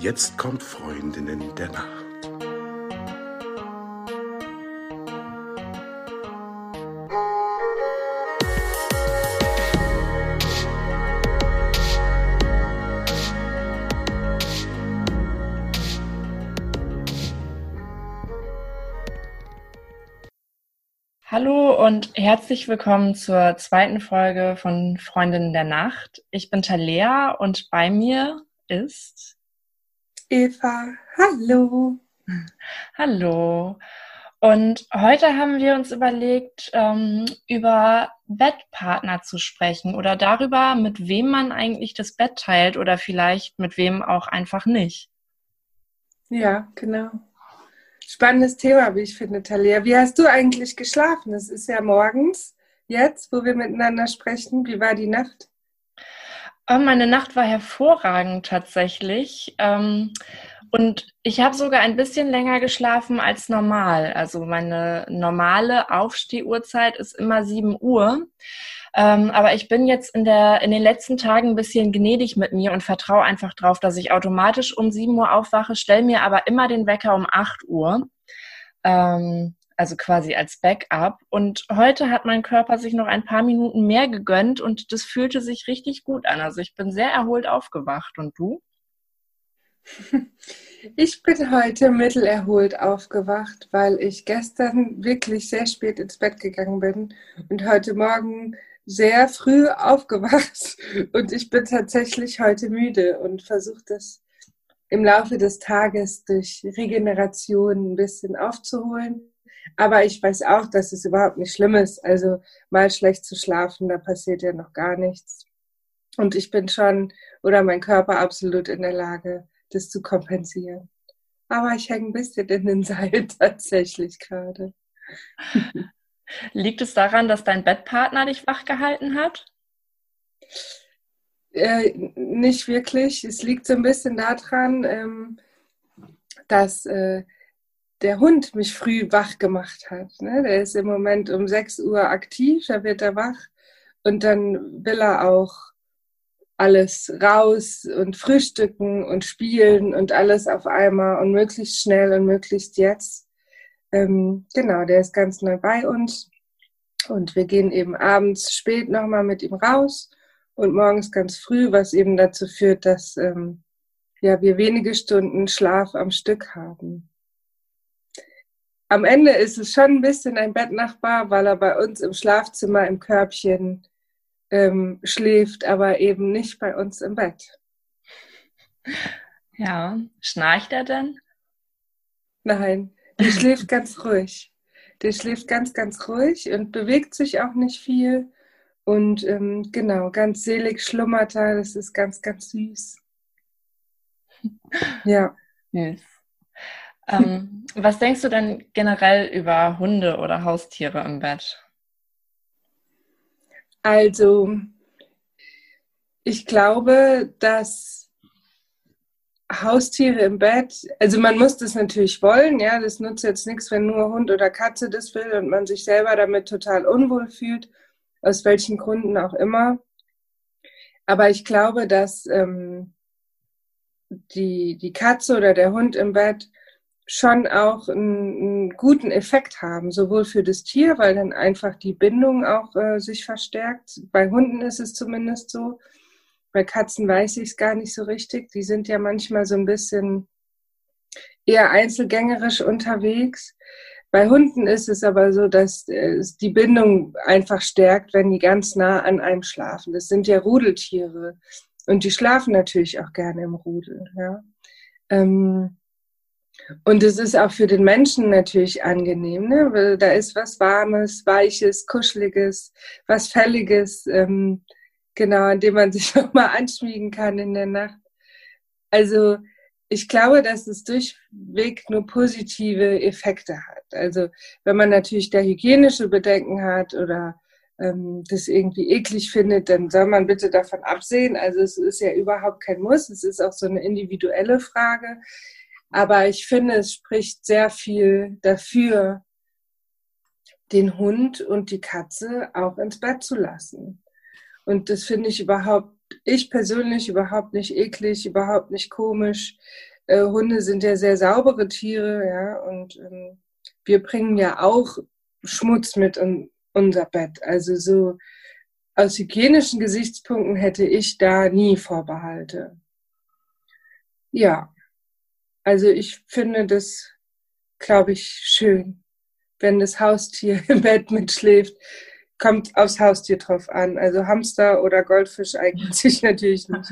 Jetzt kommt Freundinnen der Nacht. Hallo und herzlich willkommen zur zweiten Folge von Freundinnen der Nacht. Ich bin Talea und bei mir ist Eva. Hallo. Hallo. Und heute haben wir uns überlegt, ähm, über Bettpartner zu sprechen oder darüber, mit wem man eigentlich das Bett teilt oder vielleicht mit wem auch einfach nicht. Ja, genau. Spannendes Thema, wie ich finde, Talia. Wie hast du eigentlich geschlafen? Es ist ja morgens, jetzt, wo wir miteinander sprechen. Wie war die Nacht? Oh, meine Nacht war hervorragend tatsächlich. Ähm, und ich habe sogar ein bisschen länger geschlafen als normal. Also meine normale Aufstehuhrzeit ist immer 7 Uhr. Ähm, aber ich bin jetzt in, der, in den letzten Tagen ein bisschen gnädig mit mir und vertraue einfach drauf, dass ich automatisch um 7 Uhr aufwache, stelle mir aber immer den Wecker um 8 Uhr. Ähm, also quasi als Backup. Und heute hat mein Körper sich noch ein paar Minuten mehr gegönnt und das fühlte sich richtig gut an. Also ich bin sehr erholt aufgewacht. Und du? Ich bin heute mittelerholt aufgewacht, weil ich gestern wirklich sehr spät ins Bett gegangen bin und heute Morgen sehr früh aufgewacht und ich bin tatsächlich heute müde und versuche das im Laufe des Tages durch Regeneration ein bisschen aufzuholen. Aber ich weiß auch, dass es überhaupt nicht schlimm ist. Also mal schlecht zu schlafen, da passiert ja noch gar nichts. Und ich bin schon oder mein Körper absolut in der Lage, das zu kompensieren. Aber ich hänge ein bisschen in den Seil tatsächlich gerade. Liegt es daran, dass dein Bettpartner dich wach gehalten hat? Äh, nicht wirklich. Es liegt so ein bisschen daran, ähm, dass äh, der Hund mich früh wach gemacht hat. Ne? Der ist im Moment um 6 Uhr aktiv, da wird er wach und dann will er auch alles raus und frühstücken und spielen und alles auf einmal und möglichst schnell und möglichst jetzt. Ähm, genau, der ist ganz neu bei uns und wir gehen eben abends spät nochmal mit ihm raus und morgens ganz früh, was eben dazu führt, dass ähm, ja, wir wenige Stunden Schlaf am Stück haben. Am Ende ist es schon ein bisschen ein Bettnachbar, weil er bei uns im Schlafzimmer im Körbchen ähm, schläft, aber eben nicht bei uns im Bett. Ja, schnarcht er denn? Nein, der schläft ganz ruhig. Der schläft ganz, ganz ruhig und bewegt sich auch nicht viel. Und ähm, genau, ganz selig schlummert er. Das ist ganz, ganz süß. Ja. Yes. Ähm, was denkst du denn generell über Hunde oder Haustiere im Bett? Also, ich glaube, dass Haustiere im Bett, also man muss das natürlich wollen, ja, das nutzt jetzt nichts, wenn nur Hund oder Katze das will und man sich selber damit total unwohl fühlt, aus welchen Gründen auch immer. Aber ich glaube, dass ähm, die, die Katze oder der Hund im Bett schon auch einen, einen, guten Effekt haben, sowohl für das Tier, weil dann einfach die Bindung auch äh, sich verstärkt. Bei Hunden ist es zumindest so. Bei Katzen weiß ich es gar nicht so richtig. Die sind ja manchmal so ein bisschen eher einzelgängerisch unterwegs. Bei Hunden ist es aber so, dass äh, die Bindung einfach stärkt, wenn die ganz nah an einem schlafen. Das sind ja Rudeltiere und die schlafen natürlich auch gerne im Rudel. Ja. Ähm, und es ist auch für den Menschen natürlich angenehm, ne? weil da ist was Warmes, Weiches, Kuscheliges, was Fälliges, ähm, genau, an dem man sich nochmal anschmiegen kann in der Nacht. Also ich glaube, dass es durchweg nur positive Effekte hat. Also wenn man natürlich da hygienische Bedenken hat oder ähm, das irgendwie eklig findet, dann soll man bitte davon absehen. Also es ist ja überhaupt kein Muss, es ist auch so eine individuelle Frage. Aber ich finde, es spricht sehr viel dafür, den Hund und die Katze auch ins Bett zu lassen. Und das finde ich überhaupt ich persönlich überhaupt nicht eklig, überhaupt nicht komisch. Äh, Hunde sind ja sehr saubere Tiere, ja, und ähm, wir bringen ja auch Schmutz mit in unser Bett. Also so aus hygienischen Gesichtspunkten hätte ich da nie Vorbehalte. Ja, also ich finde das, glaube ich, schön, wenn das Haustier im Bett mitschläft. Kommt aufs Haustier drauf an. Also Hamster oder Goldfisch eignet sich natürlich nicht.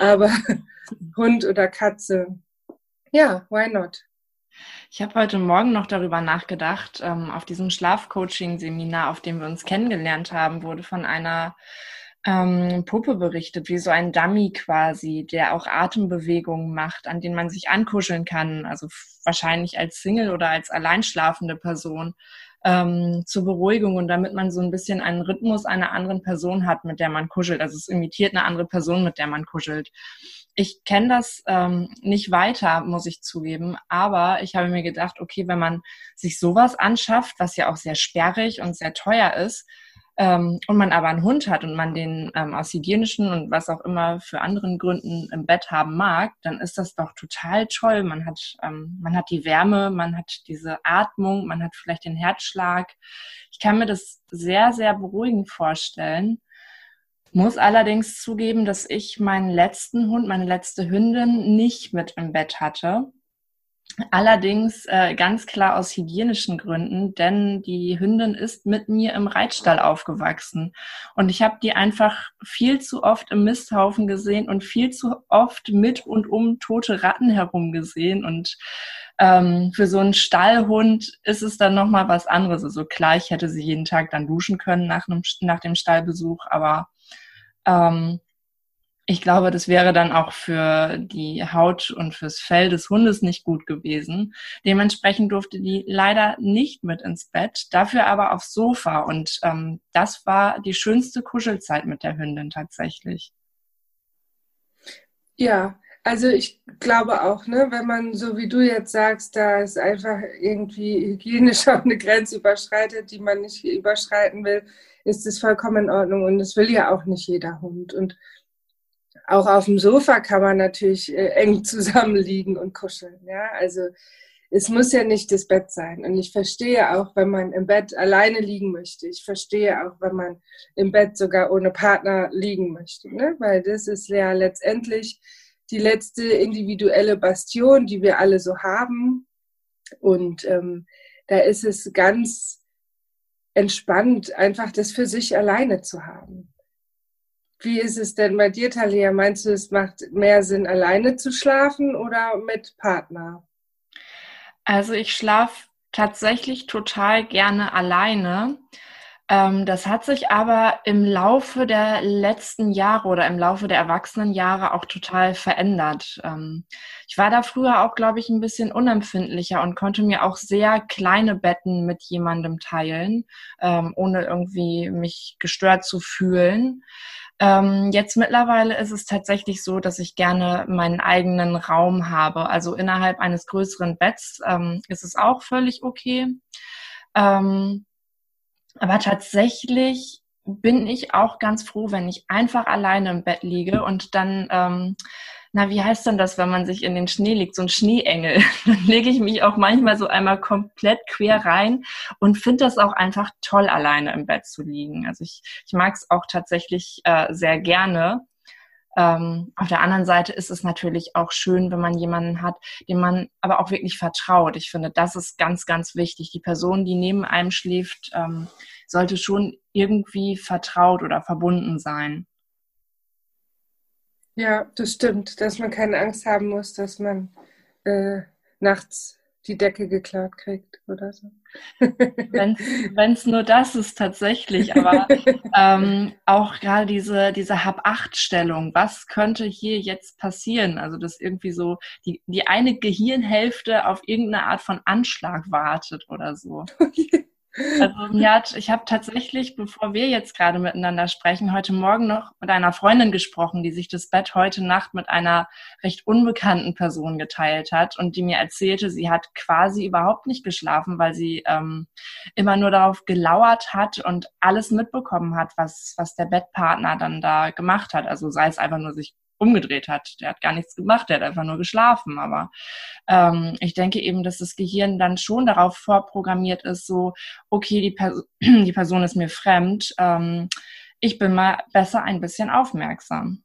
Aber Hund oder Katze, ja, why not? Ich habe heute Morgen noch darüber nachgedacht. Ähm, auf diesem Schlafcoaching-Seminar, auf dem wir uns kennengelernt haben, wurde von einer ähm, Puppe berichtet, wie so ein Dummy quasi, der auch Atembewegungen macht, an denen man sich ankuscheln kann, also wahrscheinlich als Single oder als alleinschlafende Person ähm, zur Beruhigung und damit man so ein bisschen einen Rhythmus einer anderen Person hat, mit der man kuschelt. Also es imitiert eine andere Person, mit der man kuschelt. Ich kenne das ähm, nicht weiter, muss ich zugeben, aber ich habe mir gedacht, okay, wenn man sich sowas anschafft, was ja auch sehr sperrig und sehr teuer ist, ähm, und man aber einen Hund hat und man den ähm, aus hygienischen und was auch immer für anderen Gründen im Bett haben mag, dann ist das doch total toll. Man hat, ähm, man hat die Wärme, man hat diese Atmung, man hat vielleicht den Herzschlag. Ich kann mir das sehr, sehr beruhigend vorstellen. Muss allerdings zugeben, dass ich meinen letzten Hund, meine letzte Hündin nicht mit im Bett hatte. Allerdings äh, ganz klar aus hygienischen Gründen, denn die Hündin ist mit mir im Reitstall aufgewachsen. Und ich habe die einfach viel zu oft im Misthaufen gesehen und viel zu oft mit und um tote Ratten herum gesehen. Und ähm, für so einen Stallhund ist es dann nochmal was anderes. Also klar, ich hätte sie jeden Tag dann duschen können nach, einem, nach dem Stallbesuch, aber ähm, ich glaube, das wäre dann auch für die Haut und fürs Fell des Hundes nicht gut gewesen. Dementsprechend durfte die leider nicht mit ins Bett, dafür aber aufs Sofa. Und ähm, das war die schönste Kuschelzeit mit der Hündin tatsächlich. Ja, also ich glaube auch, ne, wenn man so wie du jetzt sagst, da ist einfach irgendwie hygienisch auch eine Grenze überschreitet, die man nicht überschreiten will, ist es vollkommen in Ordnung. Und das will ja auch nicht jeder Hund. Und auch auf dem Sofa kann man natürlich äh, eng zusammenliegen und kuscheln. Ja, also es muss ja nicht das Bett sein. Und ich verstehe auch, wenn man im Bett alleine liegen möchte. Ich verstehe auch, wenn man im Bett sogar ohne Partner liegen möchte. Ne? Weil das ist ja letztendlich die letzte individuelle Bastion, die wir alle so haben. Und ähm, da ist es ganz entspannt, einfach das für sich alleine zu haben. Wie ist es denn bei dir, Talia? Meinst du, es macht mehr Sinn, alleine zu schlafen oder mit Partner? Also ich schlafe tatsächlich total gerne alleine. Ähm, das hat sich aber im Laufe der letzten Jahre oder im Laufe der Erwachsenenjahre auch total verändert. Ähm, ich war da früher auch, glaube ich, ein bisschen unempfindlicher und konnte mir auch sehr kleine Betten mit jemandem teilen, ähm, ohne irgendwie mich gestört zu fühlen. Ähm, jetzt mittlerweile ist es tatsächlich so, dass ich gerne meinen eigenen Raum habe. Also innerhalb eines größeren Betts ähm, ist es auch völlig okay. Ähm, aber tatsächlich bin ich auch ganz froh, wenn ich einfach alleine im Bett liege und dann ähm, na, wie heißt denn das, wenn man sich in den Schnee legt, so ein Schneeengel. Dann lege ich mich auch manchmal so einmal komplett quer rein und finde das auch einfach toll, alleine im Bett zu liegen. Also ich, ich mag es auch tatsächlich äh, sehr gerne. Ähm, auf der anderen Seite ist es natürlich auch schön, wenn man jemanden hat, dem man aber auch wirklich vertraut. Ich finde, das ist ganz, ganz wichtig. Die Person, die neben einem schläft, ähm, sollte schon irgendwie vertraut oder verbunden sein. Ja, das stimmt, dass man keine Angst haben muss, dass man äh, nachts die Decke geklaut kriegt oder so. Wenn es nur das ist tatsächlich, aber ähm, auch gerade diese, diese Hab-Acht-Stellung, was könnte hier jetzt passieren? Also dass irgendwie so die, die eine Gehirnhälfte auf irgendeine Art von Anschlag wartet oder so. Also mir ich habe tatsächlich, bevor wir jetzt gerade miteinander sprechen, heute Morgen noch mit einer Freundin gesprochen, die sich das Bett heute Nacht mit einer recht unbekannten Person geteilt hat und die mir erzählte, sie hat quasi überhaupt nicht geschlafen, weil sie ähm, immer nur darauf gelauert hat und alles mitbekommen hat, was, was der Bettpartner dann da gemacht hat. Also sei es einfach nur sich umgedreht hat. Der hat gar nichts gemacht, der hat einfach nur geschlafen. Aber ähm, ich denke eben, dass das Gehirn dann schon darauf vorprogrammiert ist, so, okay, die, Pers die Person ist mir fremd, ähm, ich bin mal besser ein bisschen aufmerksam.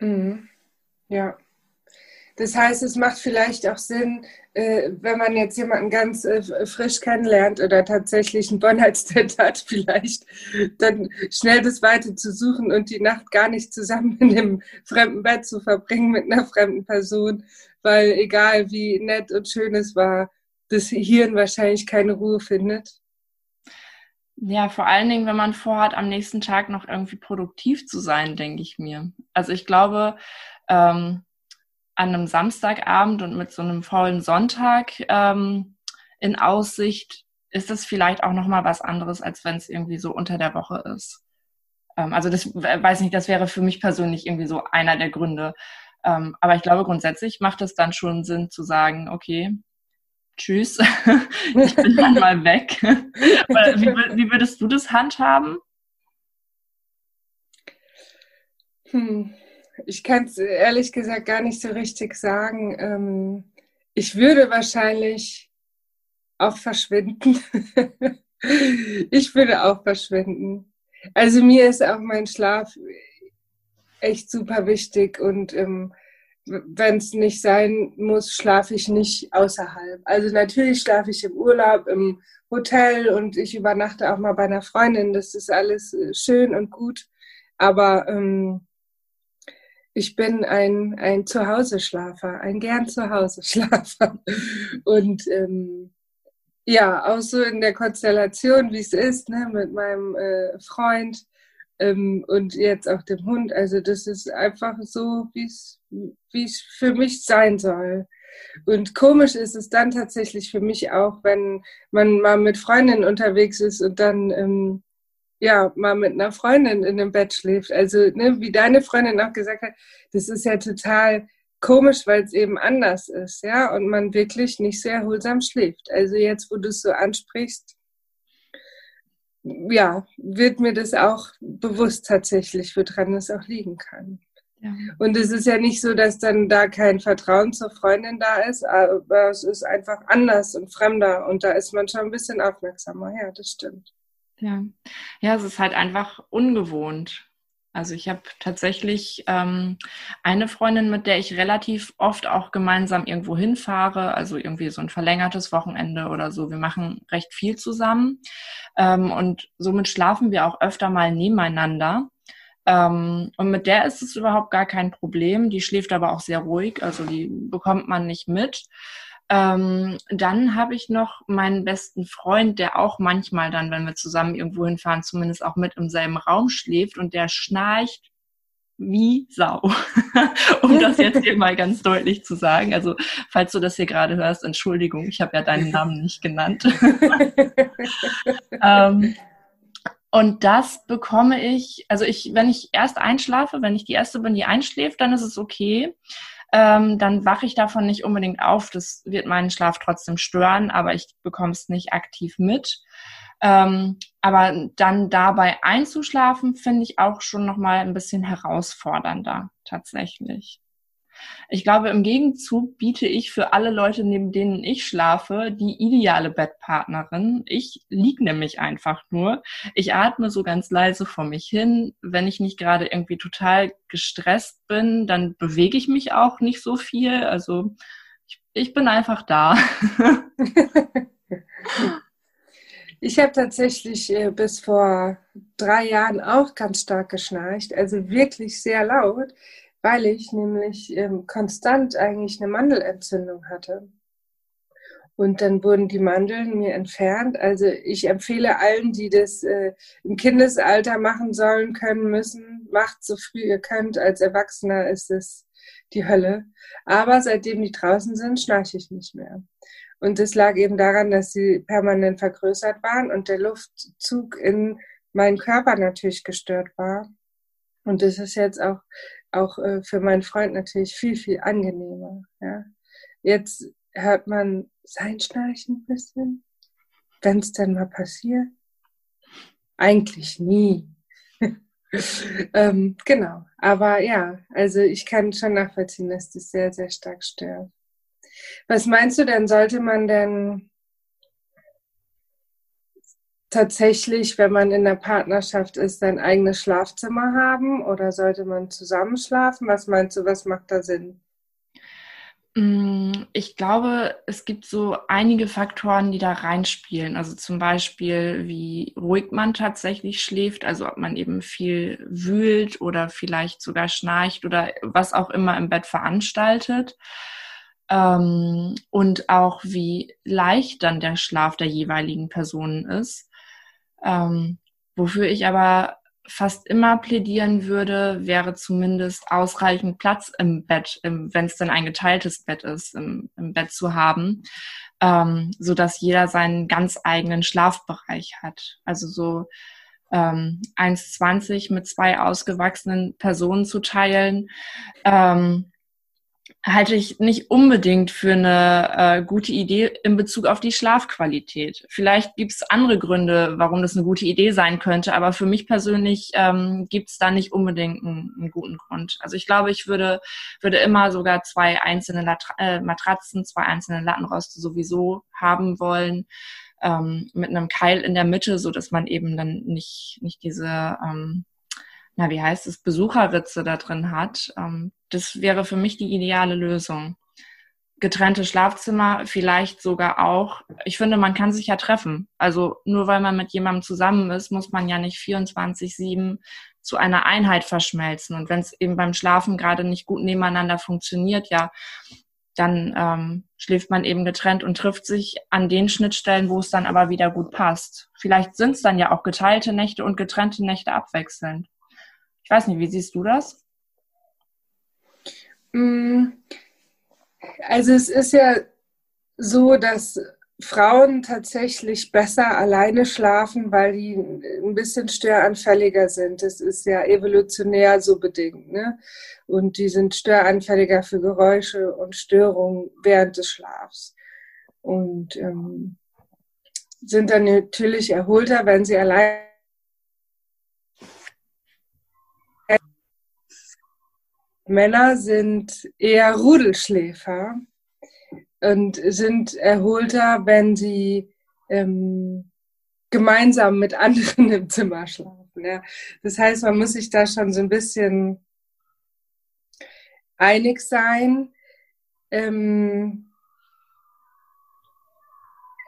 Mhm. Ja. Das heißt, es macht vielleicht auch Sinn, äh, wenn man jetzt jemanden ganz äh, frisch kennenlernt oder tatsächlich einen One-Night-Stand hat, vielleicht dann schnell das Weite zu suchen und die Nacht gar nicht zusammen in einem fremden Bett zu verbringen mit einer fremden Person, weil egal wie nett und schön es war, das Hirn wahrscheinlich keine Ruhe findet. Ja, vor allen Dingen, wenn man vorhat, am nächsten Tag noch irgendwie produktiv zu sein, denke ich mir. Also ich glaube, ähm, an einem Samstagabend und mit so einem faulen Sonntag ähm, in Aussicht ist es vielleicht auch noch mal was anderes, als wenn es irgendwie so unter der Woche ist. Ähm, also das weiß nicht, das wäre für mich persönlich irgendwie so einer der Gründe. Ähm, aber ich glaube grundsätzlich macht es dann schon Sinn zu sagen, okay, tschüss, ich bin dann mal weg. wie, wie würdest du das handhaben? Hm. Ich kann es ehrlich gesagt gar nicht so richtig sagen. Ähm, ich würde wahrscheinlich auch verschwinden. ich würde auch verschwinden. Also mir ist auch mein Schlaf echt super wichtig und ähm, wenn es nicht sein muss, schlafe ich nicht außerhalb. Also natürlich schlafe ich im Urlaub, im Hotel und ich übernachte auch mal bei einer Freundin. Das ist alles äh, schön und gut. Aber ähm, ich bin ein, ein Zuhause-Schlafer, ein gern Zuhause-Schlafer. Und ähm, ja, auch so in der Konstellation, wie es ist, ne, mit meinem äh, Freund ähm, und jetzt auch dem Hund. Also das ist einfach so, wie es wie es für mich sein soll. Und komisch ist es dann tatsächlich für mich auch, wenn man mal mit Freundinnen unterwegs ist und dann ähm, ja, mal mit einer Freundin in dem Bett schläft. Also, ne, wie deine Freundin auch gesagt hat, das ist ja total komisch, weil es eben anders ist, ja, und man wirklich nicht sehr erholsam schläft. Also jetzt, wo du es so ansprichst, ja, wird mir das auch bewusst tatsächlich, woran es auch liegen kann. Ja. Und es ist ja nicht so, dass dann da kein Vertrauen zur Freundin da ist, aber es ist einfach anders und fremder und da ist man schon ein bisschen aufmerksamer. Ja, das stimmt. Ja, ja, es ist halt einfach ungewohnt. Also ich habe tatsächlich ähm, eine Freundin, mit der ich relativ oft auch gemeinsam irgendwo hinfahre, also irgendwie so ein verlängertes Wochenende oder so. Wir machen recht viel zusammen ähm, und somit schlafen wir auch öfter mal nebeneinander. Ähm, und mit der ist es überhaupt gar kein Problem. Die schläft aber auch sehr ruhig, also die bekommt man nicht mit. Ähm, dann habe ich noch meinen besten Freund, der auch manchmal dann, wenn wir zusammen irgendwo hinfahren, zumindest auch mit im selben Raum schläft und der schnarcht wie Sau. um das jetzt hier mal ganz deutlich zu sagen. Also, falls du das hier gerade hörst, Entschuldigung, ich habe ja deinen Namen nicht genannt. ähm, und das bekomme ich, also ich, wenn ich erst einschlafe, wenn ich die erste bin, die einschläft, dann ist es okay ähm, dann wache ich davon nicht unbedingt auf. Das wird meinen Schlaf trotzdem stören, aber ich bekomme es nicht aktiv mit. Ähm, aber dann dabei einzuschlafen, finde ich auch schon nochmal ein bisschen herausfordernder, tatsächlich. Ich glaube, im Gegenzug biete ich für alle Leute, neben denen ich schlafe, die ideale Bettpartnerin. Ich lieg nämlich einfach nur. Ich atme so ganz leise vor mich hin. Wenn ich nicht gerade irgendwie total gestresst bin, dann bewege ich mich auch nicht so viel. Also ich, ich bin einfach da. Ich habe tatsächlich äh, bis vor drei Jahren auch ganz stark geschnarcht, also wirklich sehr laut weil ich nämlich ähm, konstant eigentlich eine Mandelentzündung hatte. Und dann wurden die Mandeln mir entfernt. Also ich empfehle allen, die das äh, im Kindesalter machen sollen, können, müssen, macht so früh ihr könnt. Als Erwachsener ist es die Hölle. Aber seitdem die draußen sind, schnarche ich nicht mehr. Und das lag eben daran, dass sie permanent vergrößert waren und der Luftzug in meinen Körper natürlich gestört war. Und das ist jetzt auch, auch äh, für meinen Freund natürlich viel, viel angenehmer. Ja. Jetzt hört man sein Schnarchen ein bisschen, wenn es dann mal passiert. Eigentlich nie. ähm, genau. Aber ja, also ich kann schon nachvollziehen, dass das sehr, sehr stark stört. Was meinst du denn, sollte man denn tatsächlich, wenn man in der Partnerschaft ist, sein eigenes Schlafzimmer haben oder sollte man zusammenschlafen? Was meinst du, was macht da Sinn? Mm, ich glaube, es gibt so einige Faktoren, die da reinspielen. Also zum Beispiel, wie ruhig man tatsächlich schläft, also ob man eben viel wühlt oder vielleicht sogar schnarcht oder was auch immer im Bett veranstaltet. Ähm, und auch wie leicht dann der Schlaf der jeweiligen Personen ist. Ähm, wofür ich aber fast immer plädieren würde, wäre zumindest ausreichend Platz im Bett, wenn es denn ein geteiltes Bett ist, im, im Bett zu haben, ähm, so dass jeder seinen ganz eigenen Schlafbereich hat. Also so ähm, 1,20 mit zwei ausgewachsenen Personen zu teilen, ähm, halte ich nicht unbedingt für eine äh, gute Idee in Bezug auf die Schlafqualität. Vielleicht gibt es andere Gründe, warum das eine gute Idee sein könnte, aber für mich persönlich ähm, gibt es da nicht unbedingt einen, einen, guten Grund. Also ich glaube, ich würde, würde immer sogar zwei einzelne Latra äh, Matratzen, zwei einzelne Lattenroste sowieso haben wollen, ähm, mit einem Keil in der Mitte, so dass man eben dann nicht, nicht diese ähm, na, wie heißt es, Besucherritze da drin hat. Ähm, das wäre für mich die ideale Lösung. Getrennte Schlafzimmer, vielleicht sogar auch. Ich finde, man kann sich ja treffen. Also nur weil man mit jemandem zusammen ist, muss man ja nicht 24-7 zu einer Einheit verschmelzen. Und wenn es eben beim Schlafen gerade nicht gut nebeneinander funktioniert, ja, dann ähm, schläft man eben getrennt und trifft sich an den Schnittstellen, wo es dann aber wieder gut passt. Vielleicht sind es dann ja auch geteilte Nächte und getrennte Nächte abwechselnd. Ich weiß nicht, wie siehst du das? Mm, also es ist ja so, dass Frauen tatsächlich besser alleine schlafen, weil die ein bisschen störanfälliger sind. Das ist ja evolutionär so bedingt. Ne? Und die sind störanfälliger für Geräusche und Störungen während des Schlafs. Und ähm, sind dann natürlich erholter, wenn sie allein Männer sind eher Rudelschläfer und sind erholter, wenn sie ähm, gemeinsam mit anderen im Zimmer schlafen. Ja. Das heißt, man muss sich da schon so ein bisschen einig sein. Ähm,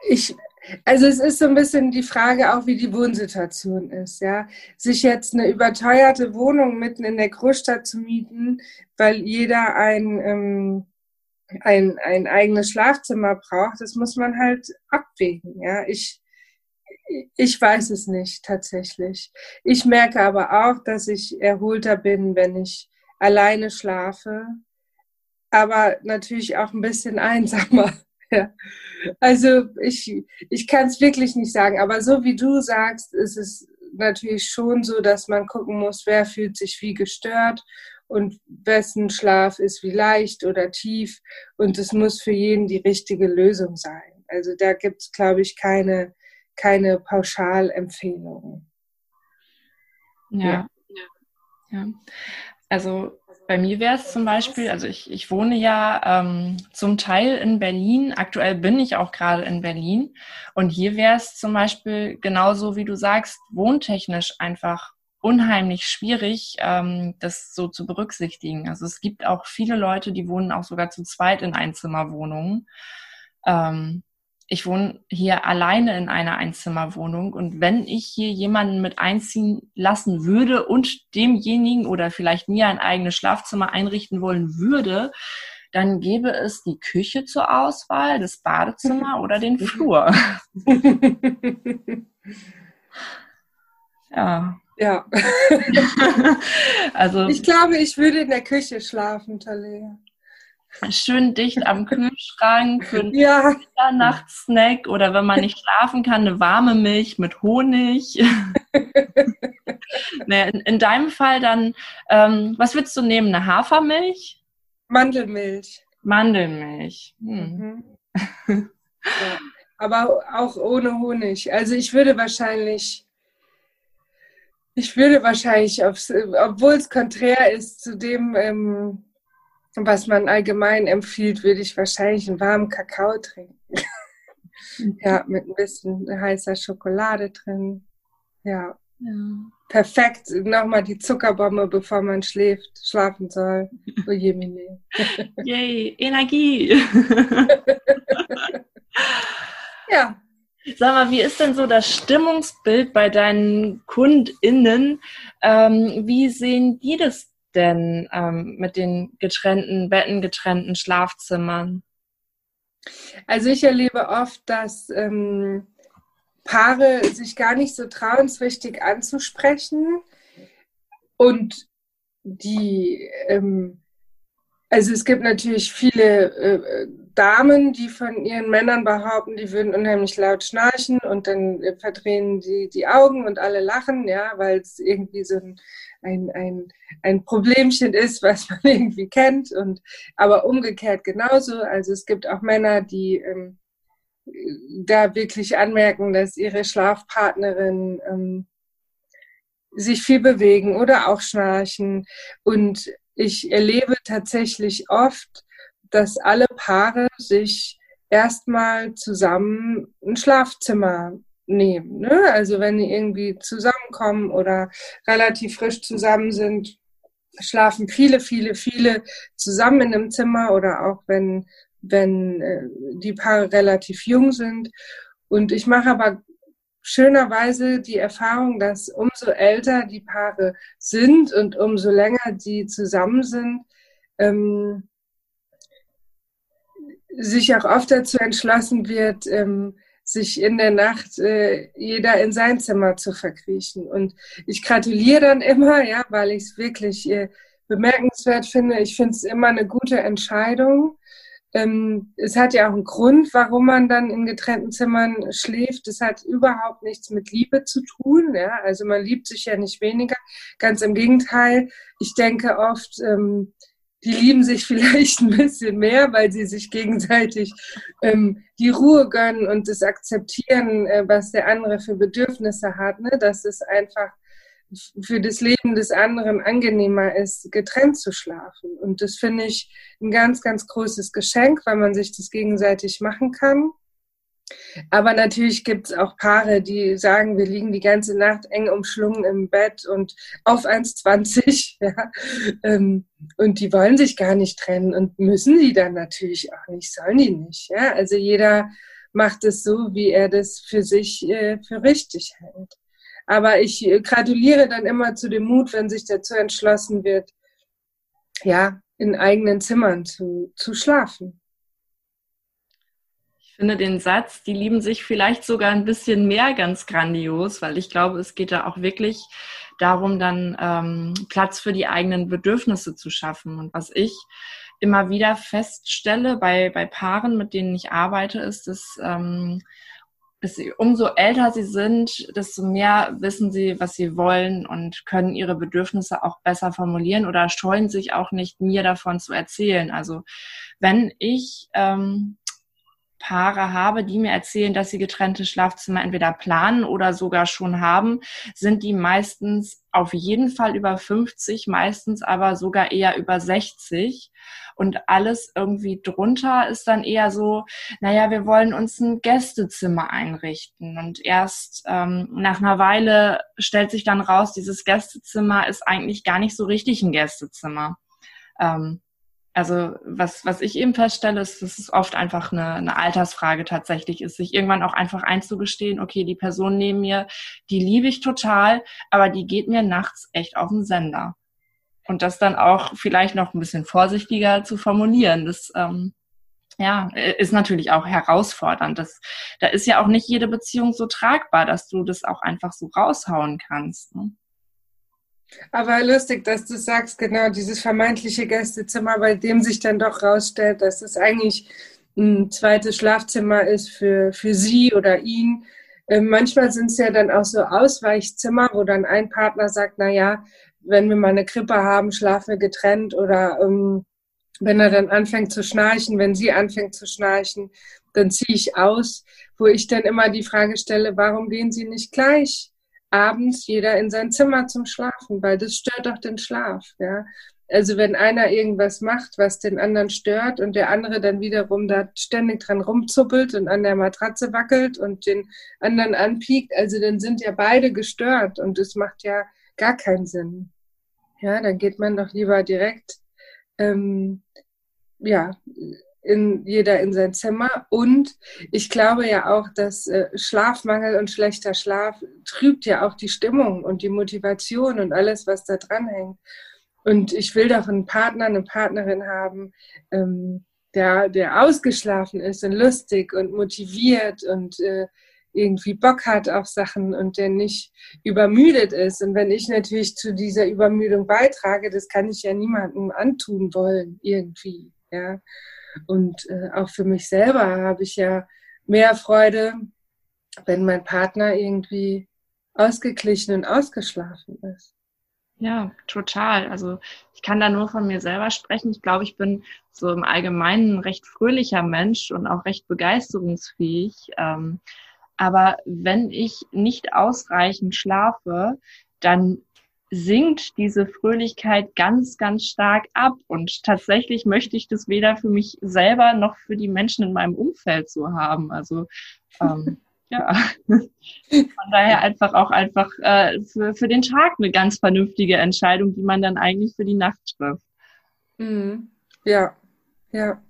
ich also es ist so ein bisschen die Frage auch, wie die Wohnsituation ist, ja. Sich jetzt eine überteuerte Wohnung mitten in der Großstadt zu mieten, weil jeder ein, ähm, ein, ein eigenes Schlafzimmer braucht, das muss man halt abwägen, ja. Ich, ich weiß es nicht tatsächlich. Ich merke aber auch, dass ich erholter bin, wenn ich alleine schlafe, aber natürlich auch ein bisschen einsamer. Ja. Also ich, ich kann es wirklich nicht sagen, aber so wie du sagst, ist es natürlich schon so, dass man gucken muss, wer fühlt sich wie gestört und wessen Schlaf ist wie leicht oder tief und es muss für jeden die richtige Lösung sein. Also da gibt es, glaube ich, keine, keine Pauschalempfehlungen. Ja. ja. ja. Also bei mir wäre es zum Beispiel, also ich, ich wohne ja ähm, zum Teil in Berlin, aktuell bin ich auch gerade in Berlin und hier wäre es zum Beispiel genauso, wie du sagst, wohntechnisch einfach unheimlich schwierig, ähm, das so zu berücksichtigen. Also es gibt auch viele Leute, die wohnen auch sogar zu zweit in Einzimmerwohnungen. Ähm, ich wohne hier alleine in einer Einzimmerwohnung und wenn ich hier jemanden mit einziehen lassen würde und demjenigen oder vielleicht mir ein eigenes Schlafzimmer einrichten wollen würde, dann gäbe es die Küche zur Auswahl, das Badezimmer oder den Flur. ja. Ja. also. Ich glaube, ich würde in der Küche schlafen, Talia. Schön dicht am Kühlschrank für einen ja. Mitternachtssnack oder wenn man nicht schlafen kann, eine warme Milch mit Honig. naja, in, in, deinem Fall dann, ähm, was würdest du nehmen? Eine Hafermilch? Mandelmilch. Mandelmilch. Hm. Mhm. ja. Aber auch ohne Honig. Also ich würde wahrscheinlich, ich würde wahrscheinlich, obwohl es konträr ist zu dem, ähm, was man allgemein empfiehlt, würde ich wahrscheinlich einen warmen Kakao trinken. ja, mit ein bisschen heißer Schokolade drin. Ja. ja. Perfekt. Nochmal die Zuckerbombe, bevor man schläft, schlafen soll. Oh Jemine. Yay, Energie. ja. Sag mal, wie ist denn so das Stimmungsbild bei deinen KundInnen? Ähm, wie sehen die das denn ähm, mit den getrennten Betten, getrennten Schlafzimmern? Also ich erlebe oft, dass ähm, Paare sich gar nicht so trauen, es richtig anzusprechen und die, ähm, also es gibt natürlich viele äh, Damen, die von ihren Männern behaupten, die würden unheimlich laut schnarchen und dann verdrehen sie die Augen und alle lachen, ja, weil es irgendwie so ein ein, ein, ein Problemchen ist, was man irgendwie kennt. Und aber umgekehrt genauso. Also es gibt auch Männer, die ähm, da wirklich anmerken, dass ihre Schlafpartnerin ähm, sich viel bewegen oder auch schnarchen. Und ich erlebe tatsächlich oft, dass alle Paare sich erstmal zusammen ein Schlafzimmer nehmen. Ne? Also wenn die irgendwie zusammenkommen oder relativ frisch zusammen sind, schlafen viele, viele, viele zusammen in einem Zimmer oder auch wenn, wenn äh, die Paare relativ jung sind. Und ich mache aber schönerweise die Erfahrung, dass umso älter die Paare sind und umso länger die zusammen sind, ähm, sich auch oft dazu entschlossen wird, ähm, sich in der Nacht äh, jeder in sein Zimmer zu verkriechen. Und ich gratuliere dann immer, ja, weil ich es wirklich äh, bemerkenswert finde. Ich finde es immer eine gute Entscheidung. Ähm, es hat ja auch einen Grund, warum man dann in getrennten Zimmern schläft. Es hat überhaupt nichts mit Liebe zu tun. Ja? Also man liebt sich ja nicht weniger. Ganz im Gegenteil. Ich denke oft, ähm, die lieben sich vielleicht ein bisschen mehr, weil sie sich gegenseitig ähm, die Ruhe gönnen und das akzeptieren, äh, was der andere für Bedürfnisse hat. Ne? Dass es einfach für das Leben des anderen angenehmer ist, getrennt zu schlafen. Und das finde ich ein ganz, ganz großes Geschenk, weil man sich das gegenseitig machen kann. Aber natürlich gibt es auch Paare, die sagen, wir liegen die ganze Nacht eng umschlungen im Bett und auf 1,20. Ja, ähm, und die wollen sich gar nicht trennen und müssen die dann natürlich auch nicht, sollen die nicht. Ja? Also jeder macht es so, wie er das für sich äh, für richtig hält. Aber ich äh, gratuliere dann immer zu dem Mut, wenn sich dazu entschlossen wird, ja, in eigenen Zimmern zu, zu schlafen. Ich finde den Satz, die lieben sich vielleicht sogar ein bisschen mehr ganz grandios, weil ich glaube, es geht da auch wirklich darum, dann ähm, Platz für die eigenen Bedürfnisse zu schaffen. Und was ich immer wieder feststelle bei, bei Paaren, mit denen ich arbeite, ist, dass, ähm, dass sie, umso älter sie sind, desto mehr wissen sie, was sie wollen und können ihre Bedürfnisse auch besser formulieren oder scheuen sich auch nicht, mir davon zu erzählen. Also wenn ich ähm, Paare habe, die mir erzählen, dass sie getrennte Schlafzimmer entweder planen oder sogar schon haben, sind die meistens auf jeden Fall über 50, meistens aber sogar eher über 60. Und alles irgendwie drunter ist dann eher so, naja, wir wollen uns ein Gästezimmer einrichten. Und erst ähm, nach einer Weile stellt sich dann raus, dieses Gästezimmer ist eigentlich gar nicht so richtig ein Gästezimmer. Ähm, also was, was ich eben feststelle, ist, dass es oft einfach eine, eine Altersfrage tatsächlich ist, sich irgendwann auch einfach einzugestehen, okay, die Person neben mir, die liebe ich total, aber die geht mir nachts echt auf den Sender. Und das dann auch vielleicht noch ein bisschen vorsichtiger zu formulieren. Das ähm, ja, ist natürlich auch herausfordernd. Das, da ist ja auch nicht jede Beziehung so tragbar, dass du das auch einfach so raushauen kannst. Ne? Aber lustig, dass du sagst, genau, dieses vermeintliche Gästezimmer, bei dem sich dann doch rausstellt, dass es eigentlich ein zweites Schlafzimmer ist für, für sie oder ihn. Ähm, manchmal sind es ja dann auch so Ausweichzimmer, wo dann ein Partner sagt, na ja, wenn wir mal eine Krippe haben, schlafen wir getrennt oder ähm, wenn er dann anfängt zu schnarchen, wenn sie anfängt zu schnarchen, dann ziehe ich aus, wo ich dann immer die Frage stelle, warum gehen sie nicht gleich abends jeder in sein Zimmer zum Schlafen, weil das stört doch den Schlaf, ja. Also wenn einer irgendwas macht, was den anderen stört und der andere dann wiederum da ständig dran rumzuppelt und an der Matratze wackelt und den anderen anpiekt, also dann sind ja beide gestört und das macht ja gar keinen Sinn. Ja, dann geht man doch lieber direkt ähm, ja, in, jeder in sein Zimmer. Und ich glaube ja auch, dass äh, Schlafmangel und schlechter Schlaf trübt ja auch die Stimmung und die Motivation und alles, was da dran hängt. Und ich will doch einen Partner, eine Partnerin haben, ähm, der, der ausgeschlafen ist und lustig und motiviert und äh, irgendwie Bock hat auf Sachen und der nicht übermüdet ist. Und wenn ich natürlich zu dieser Übermüdung beitrage, das kann ich ja niemandem antun wollen, irgendwie. Ja. Und äh, auch für mich selber habe ich ja mehr Freude, wenn mein Partner irgendwie ausgeglichen und ausgeschlafen ist. Ja, total. Also ich kann da nur von mir selber sprechen. Ich glaube, ich bin so im Allgemeinen ein recht fröhlicher Mensch und auch recht begeisterungsfähig. Ähm, aber wenn ich nicht ausreichend schlafe, dann sinkt diese Fröhlichkeit ganz, ganz stark ab. Und tatsächlich möchte ich das weder für mich selber noch für die Menschen in meinem Umfeld so haben. Also ähm, ja, von daher einfach auch einfach äh, für, für den Tag eine ganz vernünftige Entscheidung, die man dann eigentlich für die Nacht trifft. Mhm. Ja, ja.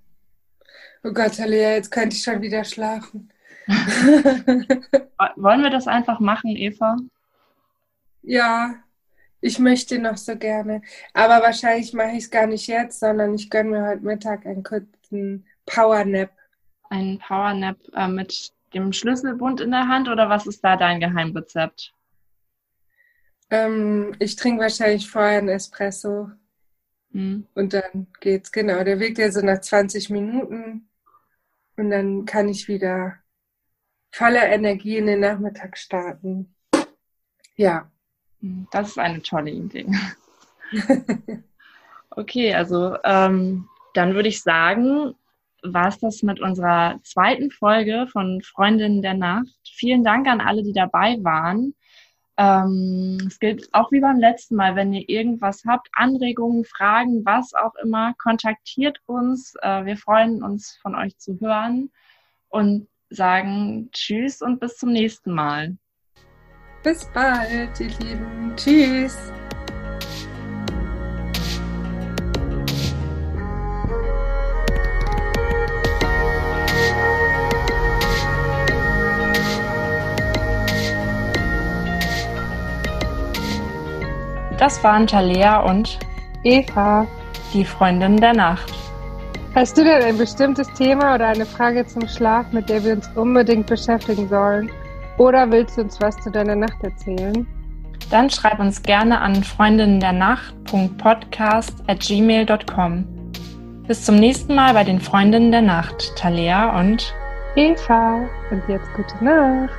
Oh Gott, Alia, jetzt könnte ich schon wieder schlafen. Wollen wir das einfach machen, Eva? Ja, ich möchte noch so gerne. Aber wahrscheinlich mache ich es gar nicht jetzt, sondern ich gönne mir heute Mittag einen kurzen Powernap. Einen Powernap äh, mit dem Schlüsselbund in der Hand oder was ist da dein Geheimrezept? Ähm, ich trinke wahrscheinlich vorher einen Espresso. Hm. Und dann geht's, genau. Der wirkt ja so nach 20 Minuten. Und dann kann ich wieder voller Energie in den Nachmittag starten. Ja. Hm, das ist eine tolle Idee. okay, also ähm, dann würde ich sagen, war es das mit unserer zweiten Folge von Freundinnen der Nacht. Vielen Dank an alle, die dabei waren. Ähm, es gilt auch wie beim letzten Mal, wenn ihr irgendwas habt, Anregungen, Fragen, was auch immer, kontaktiert uns. Äh, wir freuen uns, von euch zu hören und sagen Tschüss und bis zum nächsten Mal. Bis bald, ihr Lieben. Tschüss. Das waren Talea und Eva, die Freundin der Nacht. Hast du denn ein bestimmtes Thema oder eine Frage zum Schlaf, mit der wir uns unbedingt beschäftigen sollen? Oder willst du uns was zu deiner Nacht erzählen? Dann schreib uns gerne an freundinnendernacht.podcast.gmail.com. Bis zum nächsten Mal bei den Freundinnen der Nacht, Talea und Eva. Und jetzt gute Nacht.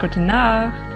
Gute Nacht.